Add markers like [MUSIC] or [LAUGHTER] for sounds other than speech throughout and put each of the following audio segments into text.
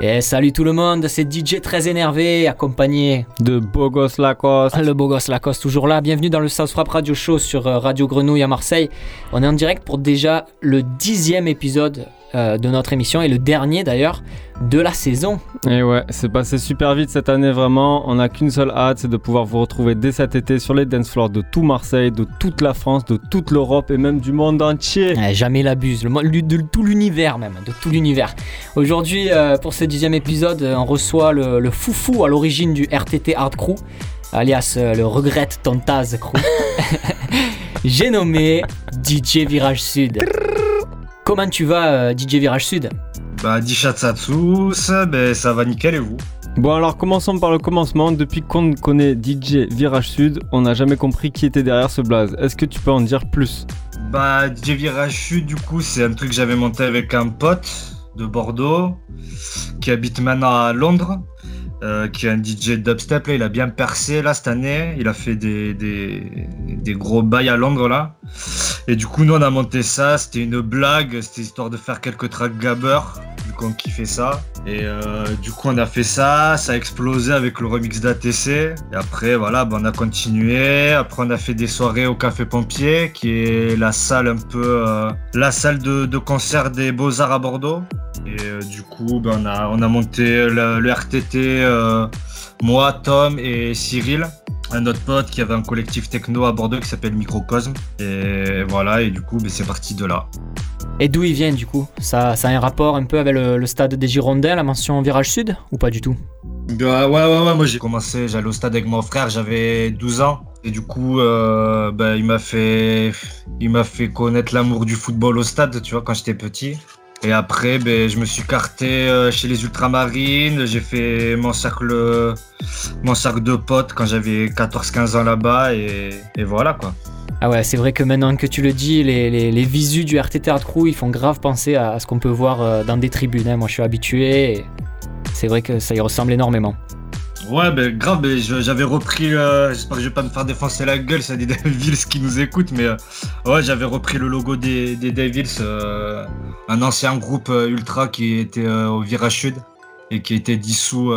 Et salut tout le monde, c'est DJ très énervé, accompagné de Bogos Lacoste. Le Bogos Lacoste toujours là. Bienvenue dans le South Rap Radio Show sur euh, Radio Grenouille à Marseille. On est en direct pour déjà le dixième épisode euh, de notre émission et le dernier d'ailleurs de la saison. Et ouais, c'est passé super vite cette année vraiment. On n'a qu'une seule hâte, c'est de pouvoir vous retrouver dès cet été sur les dance floors de tout Marseille, de toute la France, de toute l'Europe et même du monde entier. jamais l'abuse, de tout l'univers même, de tout l'univers. Aujourd'hui, euh, pour ce dixième épisode, on reçoit le, foufou à l'origine du RTT Hard Crew, alias euh, le regrette Tontaz Crew. [LAUGHS] J'ai nommé DJ Virage Sud. Comment tu vas, euh, DJ Virage Sud Bah, Dishatsatsus, ben, ça va nickel et vous? Bon alors commençons par le commencement. Depuis qu'on connaît DJ Virage Sud, on n'a jamais compris qui était derrière ce blaze. Est-ce que tu peux en dire plus? Bah DJ Virage Sud du coup c'est un truc que j'avais monté avec un pote de Bordeaux qui habite maintenant à Londres. Euh, qui est un DJ dubstep. Là, il a bien percé là cette année. Il a fait des, gros bails à Londres là. Et du coup, nous on a monté ça. C'était une blague. C'était histoire de faire quelques tracks gabber. Du coup, on kiffait ça. Et euh, du coup, on a fait ça. Ça a explosé avec le remix d'ATC. Et après, voilà, ben, on a continué. Après, on a fait des soirées au Café Pompier, qui est la salle un peu euh, la salle de, concert des Beaux Arts à Bordeaux. Et euh, du coup, ben, on, a, on a monté le, RTT, euh, moi, Tom et Cyril, un autre pote qui avait un collectif techno à Bordeaux qui s'appelle Microcosme. Et voilà, et du coup, ben, c'est parti de là. Et d'où il vient du coup? Ça, ça a un rapport un peu avec le, stade des Girondins, la mention Virage Sud, ou pas du tout? Bah, ouais, ouais, ouais, moi j'ai commencé, j'allais au stade avec mon frère, j'avais 12 ans. Et du coup, euh, ben, il m'a fait, il m'a fait connaître l'amour du football au stade, tu vois, quand j'étais petit. Et après, ben, je me suis carté euh, chez les Ultramarines. J'ai fait mon cercle, mon cercle de potes quand j'avais 14-15 ans là-bas. Et, voilà quoi. Ah ouais, c'est vrai que maintenant que tu le dis, les, les, visus du RTT Art Crew, ils font grave penser à ce qu'on peut voir euh, dans des tribunes. Hein. Moi, je suis habitué. C'est vrai que ça y ressemble énormément. Ouais, ben grave, j'avais repris. Euh, j'espère que je vais pas me faire défoncer la gueule, c'est des [LAUGHS] Devils qui nous écoutent, mais euh, ouais, j'avais repris le logo des, Devils, euh, un ancien groupe ultra qui était au Virage et qui été dissous.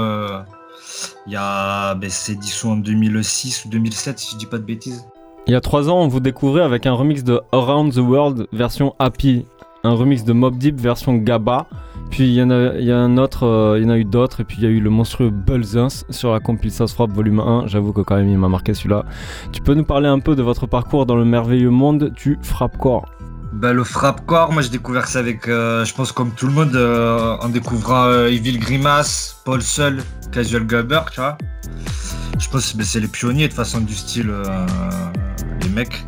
Il y a, ben, c'est dissous en 2006 ou 2007, si je dis pas de bêtises. Il y a trois ans, on vous découvrait avec un remix de Around the World version Happy, un remix de Mob Deep version Gaba. Puis il y, en a, euh, y en a eu d'autres, et puis il y a eu le monstrueux Bulzins sur la compil South Frappe volume 1. J'avoue que quand même il m'a marqué celui-là. Tu peux nous parler un peu de votre parcours dans le merveilleux monde du frappe-corps? Bah, le frappe-corps, moi j'ai découvert ça avec, euh, je pense comme tout le monde, euh, en découvrant Evil Grimace, Paul Seul, Casual Gubber, tu vois. Je pense que c'est les pionniers de façon du style, les mecs.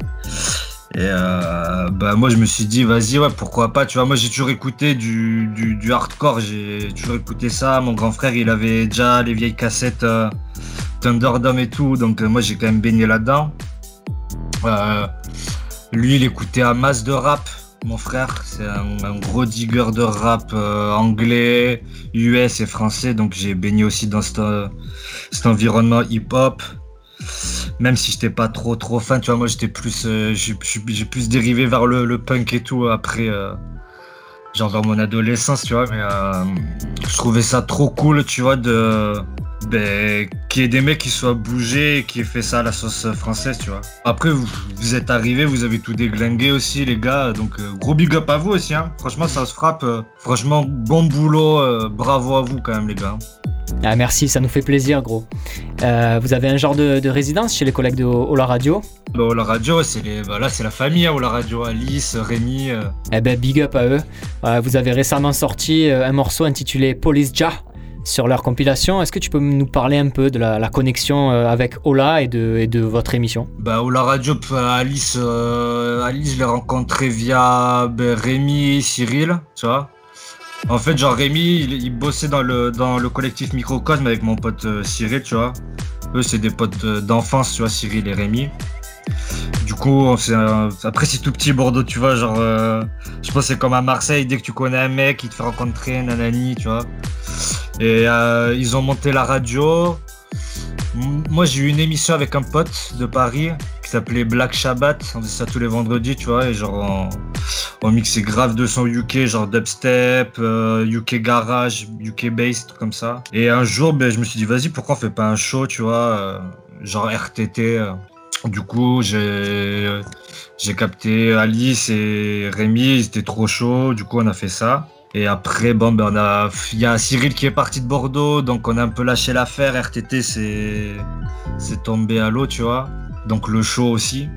Et euh, bah moi je me suis dit vas-y ouais pourquoi pas tu vois. Moi j'ai toujours écouté du, du, hardcore. J'ai toujours écouté ça. Mon grand frère il avait déjà les vieilles cassettes euh, Thunderdome et tout. Donc euh, moi j'ai quand même baigné là-dedans. Lui il écoutait un masse de rap mon frère. C'est un, gros digger de rap anglais US et français. Donc j'ai baigné aussi dans cet, cet environnement hip-hop même si j'étais pas trop trop fan, tu vois, moi j'étais plus, euh, j'ai plus dérivé vers le, punk et tout après, euh, genre vers mon adolescence, tu vois, mais euh, je trouvais ça trop cool, tu vois, de ben, qu'il y ait des mecs qui soient bougés qui aient fait ça à la sauce française, tu vois. Après, vous, êtes arrivés, vous avez tout déglingué aussi, les gars, donc gros big up à vous aussi, hein. Franchement, ça se frappe. franchement, bon boulot, bravo à vous quand même, les gars. Ah, merci, ça nous fait plaisir, gros. Euh, vous avez un genre de, résidence chez les collègues de Ola Radio? Bah, Ola Radio, c'est les, bah, c'est la famille, hein, Ola Radio, Alice, Rémi. Euh. Eh ben, big up à eux. vous avez récemment sorti euh, un morceau intitulé Police Ja sur leur compilation. Est-ce que tu peux nous parler un peu de la, connexion avec Ola et de, votre émission? Bah Ola Radio, Alice, Alice, je l'ai rencontré via ben, Rémi et Cyril, tu vois. En fait, genre Rémi, il, bossait dans le, dans le collectif Microcosme avec mon pote euh, Cyril, tu vois. Eux, c'est des potes euh, d'enfance, tu vois, Cyril et Rémi. Du coup, après, c'est tout petit Bordeaux, tu vois. Genre, euh, je pense que c'est comme à Marseille, dès que tu connais un mec, il te fait rencontrer, nanani, tu vois. Et ils ont monté la radio. Moi, j'ai eu une émission avec un pote de Paris qui s'appelait Black Shabbat. On faisait ça tous les vendredis, tu vois. Et genre, On mixait grave de son UK, genre dubstep, euh, UK garage, UK bass, tout comme ça. Et un jour, ben, je me suis dit, vas-y, pourquoi on fait pas un show, tu vois, euh, genre RTT. Du coup, j'ai j'ai capté Alice et Rémi, ils étaient trop chauds. Du coup, on a fait ça. Et après, bon, ben, on a, il y a Cyril qui est parti de Bordeaux, donc on a un peu lâché l'affaire. RTT, c'est, c'est tombé à l'eau, tu vois. Donc le show aussi.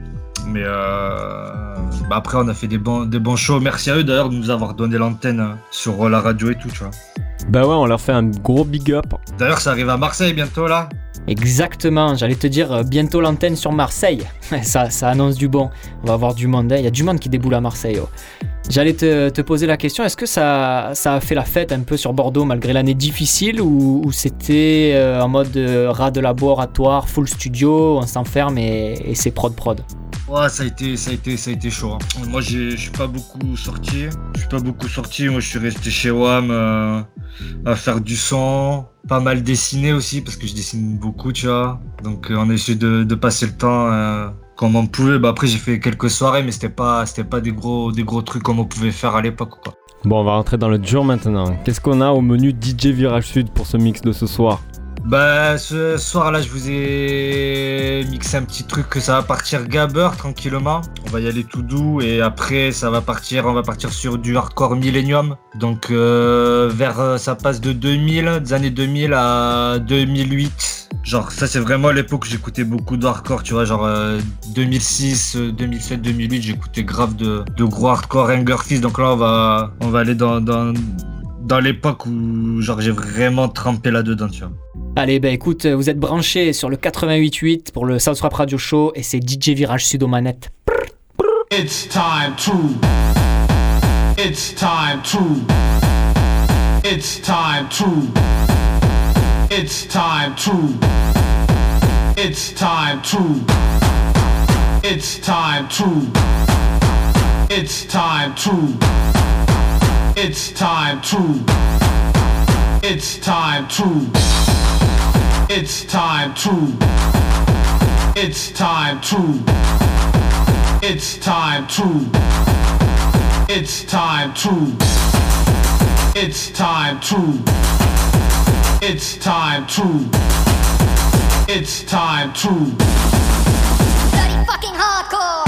Mais euh, bah après, on a fait des bons, des bons shows. Merci à eux d'ailleurs de nous avoir donné l'antenne euh, sur la radio et tout, tu vois. Bah ouais, on leur fait un gros big up. D'ailleurs, ça arrive à Marseille bientôt là. Exactement, j'allais te dire euh, bientôt l'antenne sur Marseille. [LAUGHS] ça, ça annonce du bon. On va avoir du monde, hein. il y a du monde qui déboule à Marseille. oh. J'allais te, te poser la question, est-ce que ça, ça a fait la fête un peu sur Bordeaux malgré l'année difficile ou, c'était euh, en mode euh, ras de laboratoire, full studio, on s'enferme et, et c'est prod prod? Ouais, ça a été, ça a été, ça a été chaud. hein. Moi, je suis pas beaucoup sorti. Je suis pas beaucoup sorti. Moi, je suis resté chez WAM euh, à faire du son, pas mal dessiner aussi parce que je dessine beaucoup, tu vois. Donc, on a essayé de, de passer le temps comme on pouvait. Bah, après, j'ai fait quelques soirées, mais c'était pas, des gros, des gros trucs comme on pouvait faire à l'époque, quoi. Bon, on va rentrer dans le dur maintenant. Qu'est-ce qu'on a au menu DJ Virage Sud pour ce mix de ce soir? Bah, ce soir là, je vous ai mixé un petit truc que ça va partir gabber tranquillement. On va y aller tout doux et après ça va partir, on va partir sur du hardcore millennium. Donc euh, vers euh, ça passe de 2000, des années 2000 à 2008. Genre ça c'est vraiment l'époque où j'écoutais beaucoup de hardcore, tu vois, genre euh, 2006, euh, 2007, 2008, j'écoutais grave de, gros hardcore Anger Fist. Donc là on va on va aller dans dans l'époque où genre j'ai vraiment trempé là-dedans, tu vois. Allez, bah écoute, vous êtes branchés sur le 88.8 pour le South Rap Radio Show et c'est DJ Virage Sud aux manettes. It's time to. It's time to. It's time to. It's time to. It's time to. It's time to. It's time to. It's time to. It's time to. It's time to. It's time to. It's time to. It's time to. It's time to. It's time to. It's time to. Bloody fucking hardcore!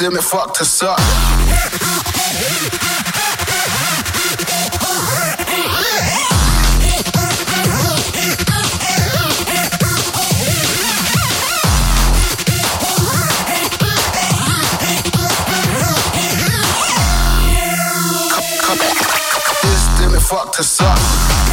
system that fucked us up. Fucked us up.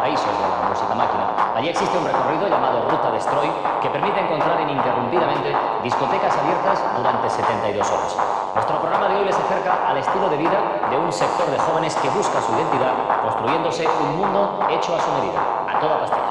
Paraísos de la música máquina. Allí existe un recorrido llamado Ruta Destroy que permite encontrar ininterrumpidamente discotecas abiertas durante 72 horas. Nuestro programa de hoy les acerca al estilo de vida de un sector de jóvenes que busca su identidad, construyéndose un mundo hecho a su medida, a toda pastilla.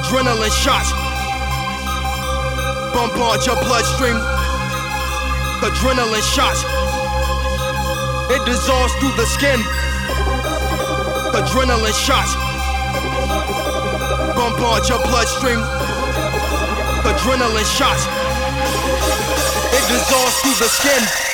Adrenaline shots. Bombard your bloodstream. Adrenaline shots. It dissolves through the skin. Adrenaline shots. Bombard your bloodstream. Adrenaline shots. It dissolves through the skin.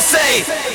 Say.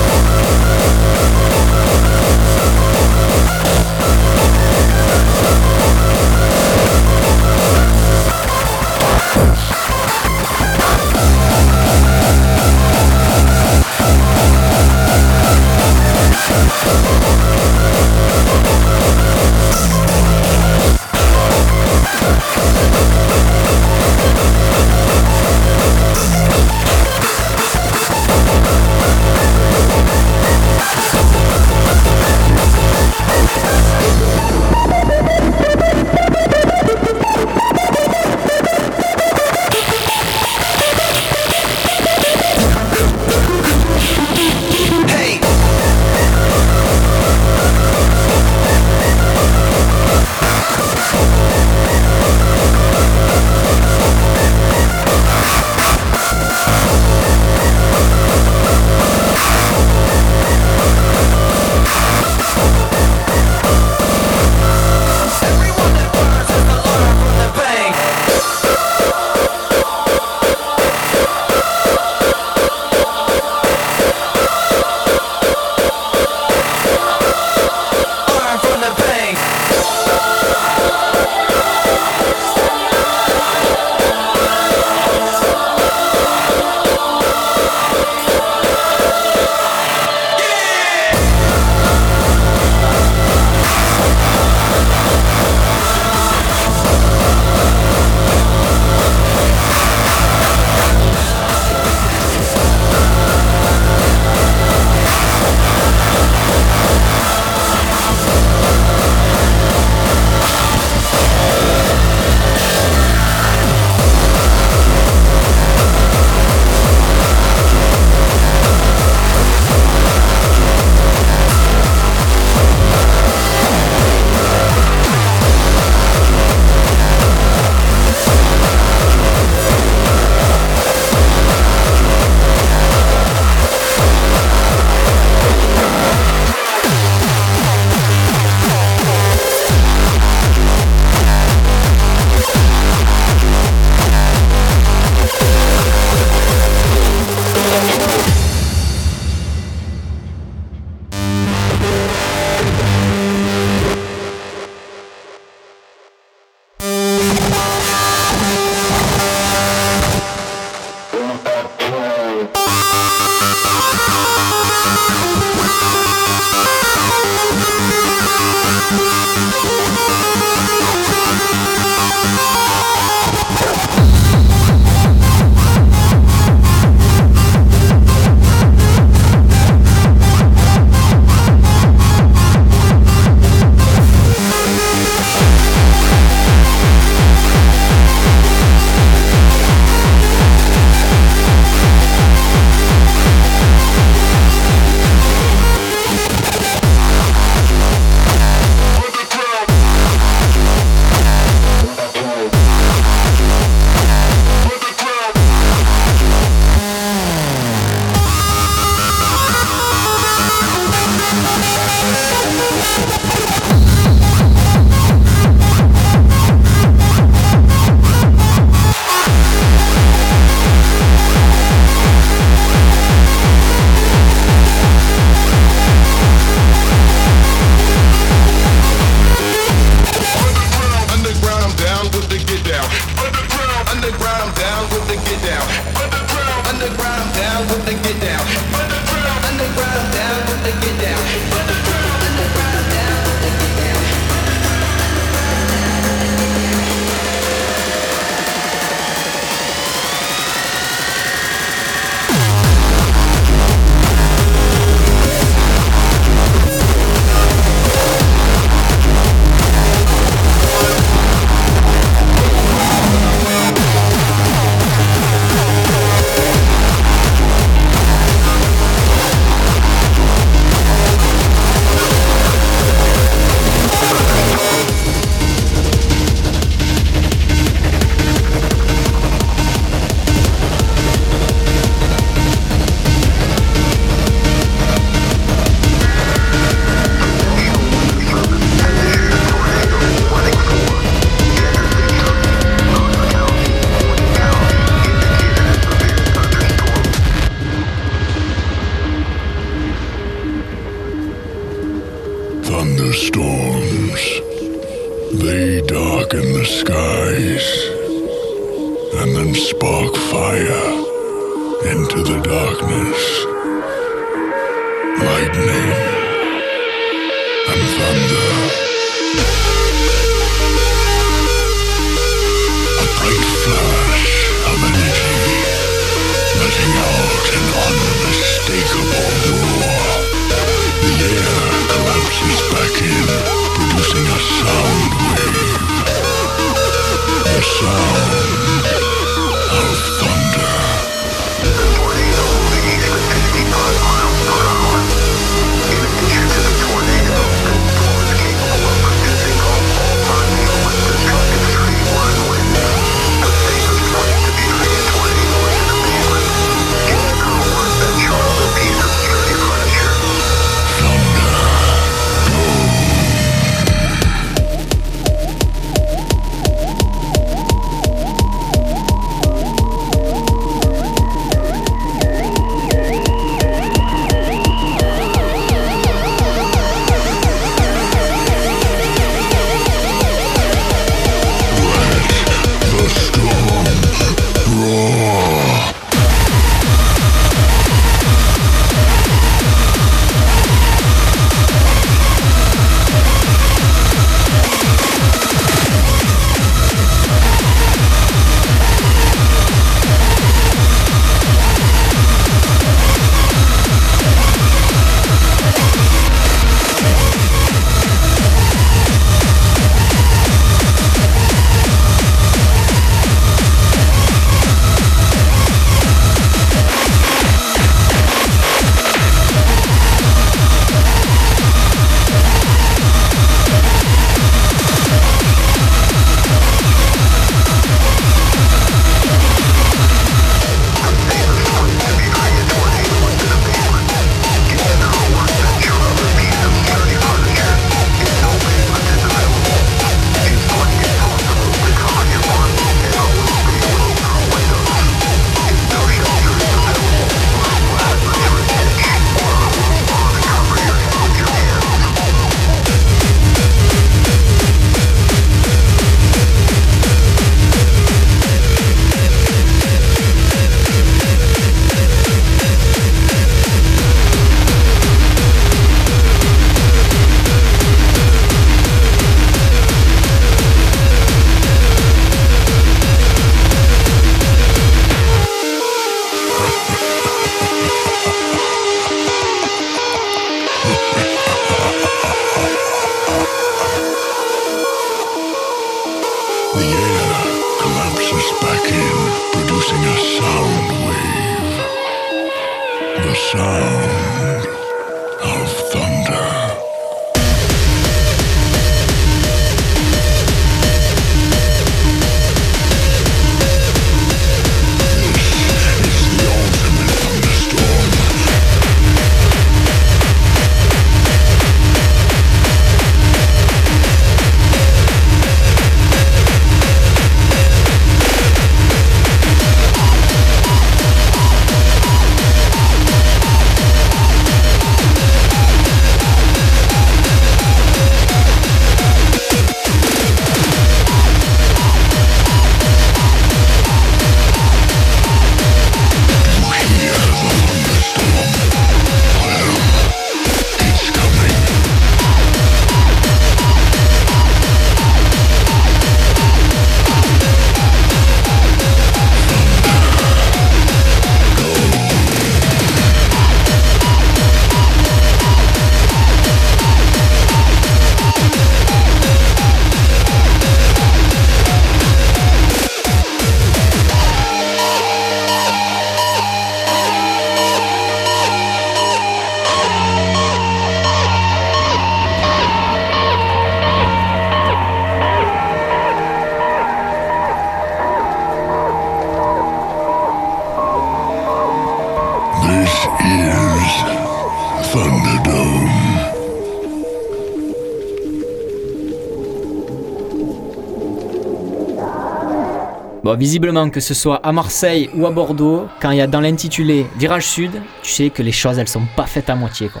Bon, visiblement, que ce soit à Marseille ou à Bordeaux, quand il y a dans l'intitulé Virage Sud, tu sais que les choses elles sont pas faites à moitié quoi.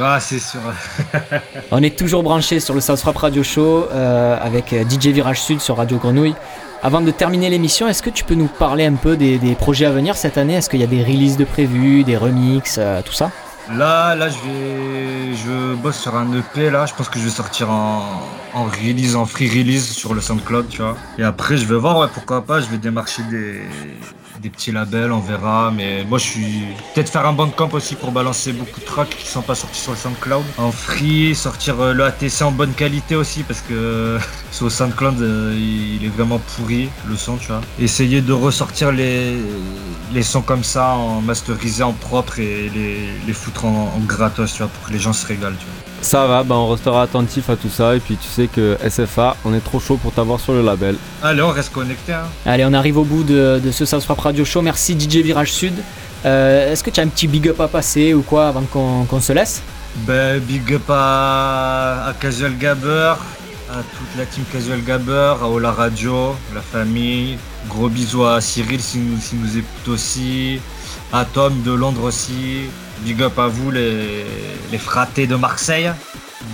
Ah, c'est sûr. [LAUGHS] On est toujours branché sur le South Rap Radio Show euh, avec euh, DJ Virage Sud sur Radio Grenouille. Avant de terminer l'émission, est-ce que tu peux nous parler un peu des, des projets à venir cette année? Est-ce qu'il y a des releases de prévus, des remixes, euh, tout ça? Là, là, je vais, je bosse sur un EP là. Je pense que je vais sortir en, en release, en free release sur le SoundCloud, tu vois. Et après, je vais voir, ouais, pourquoi pas. Je vais démarcher des, des petits labels, on verra. Mais moi, je suis peut-être faire un bandcamp aussi pour balancer beaucoup de tracks qui sont pas sortis sur le SoundCloud. En free, sortir euh, le ATC en bonne qualité aussi parce que [LAUGHS] sur le SoundCloud, euh, il est vraiment pourri le son, tu vois. Essayer de ressortir les, sons comme ça en masterisé, en propre et les, foutre en, en gratos, tu vois, pour que les gens se régalent. Ça va, bah on restera attentif à tout ça et puis tu sais que SFA, on est trop chaud pour t'avoir sur le label. Allez, on reste connecté. Hein. Allez, on arrive au bout de, de ce South Rap Radio Show. Merci DJ Virage Sud. Euh, est-ce que tu as un petit big up à passer ou quoi avant qu'on se laisse? Ben, big up à, à Casual Gabber, à toute la team Casual Gabber, à Ola Radio, la famille. Gros bisous à Cyril s'il nous, s'il nous écoute aussi, à Tom de Londres aussi. Big up à vous les, les fratés de Marseille.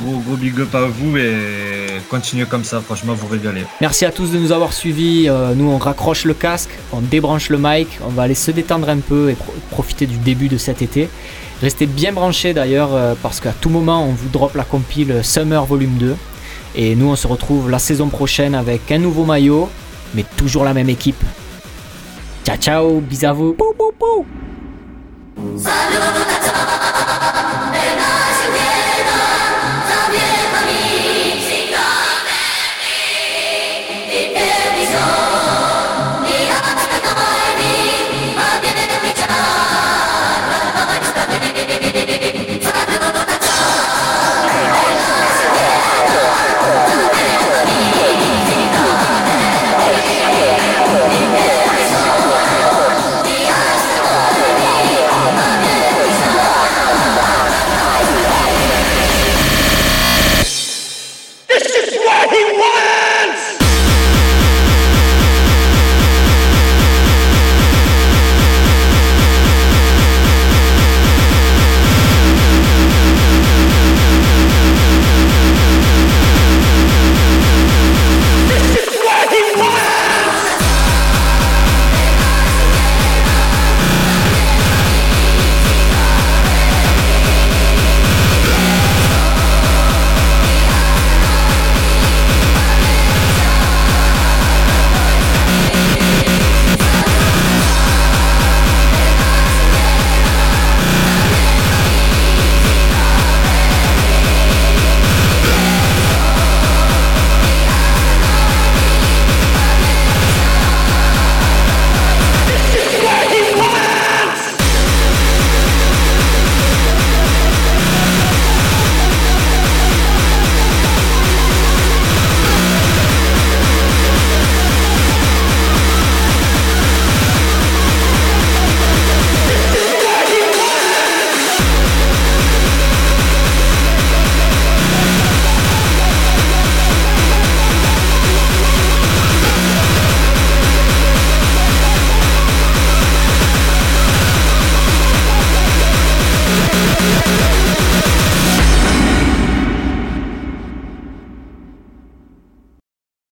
Gros gros big up à vous et continuez comme ça, franchement vous régalez. Merci à tous de nous avoir suivis. Euh, nous, on raccroche le casque, on débranche le mic, on va aller se détendre un peu et pro- profiter du début de cet été. Restez bien branchés d'ailleurs, euh, parce qu'à tout moment, on vous drop la compile Summer Volume 2. Et nous, on se retrouve la saison prochaine avec un nouveau maillot, mais toujours la même équipe. Ciao, ciao, bisous à vous. Pou, pou, pou.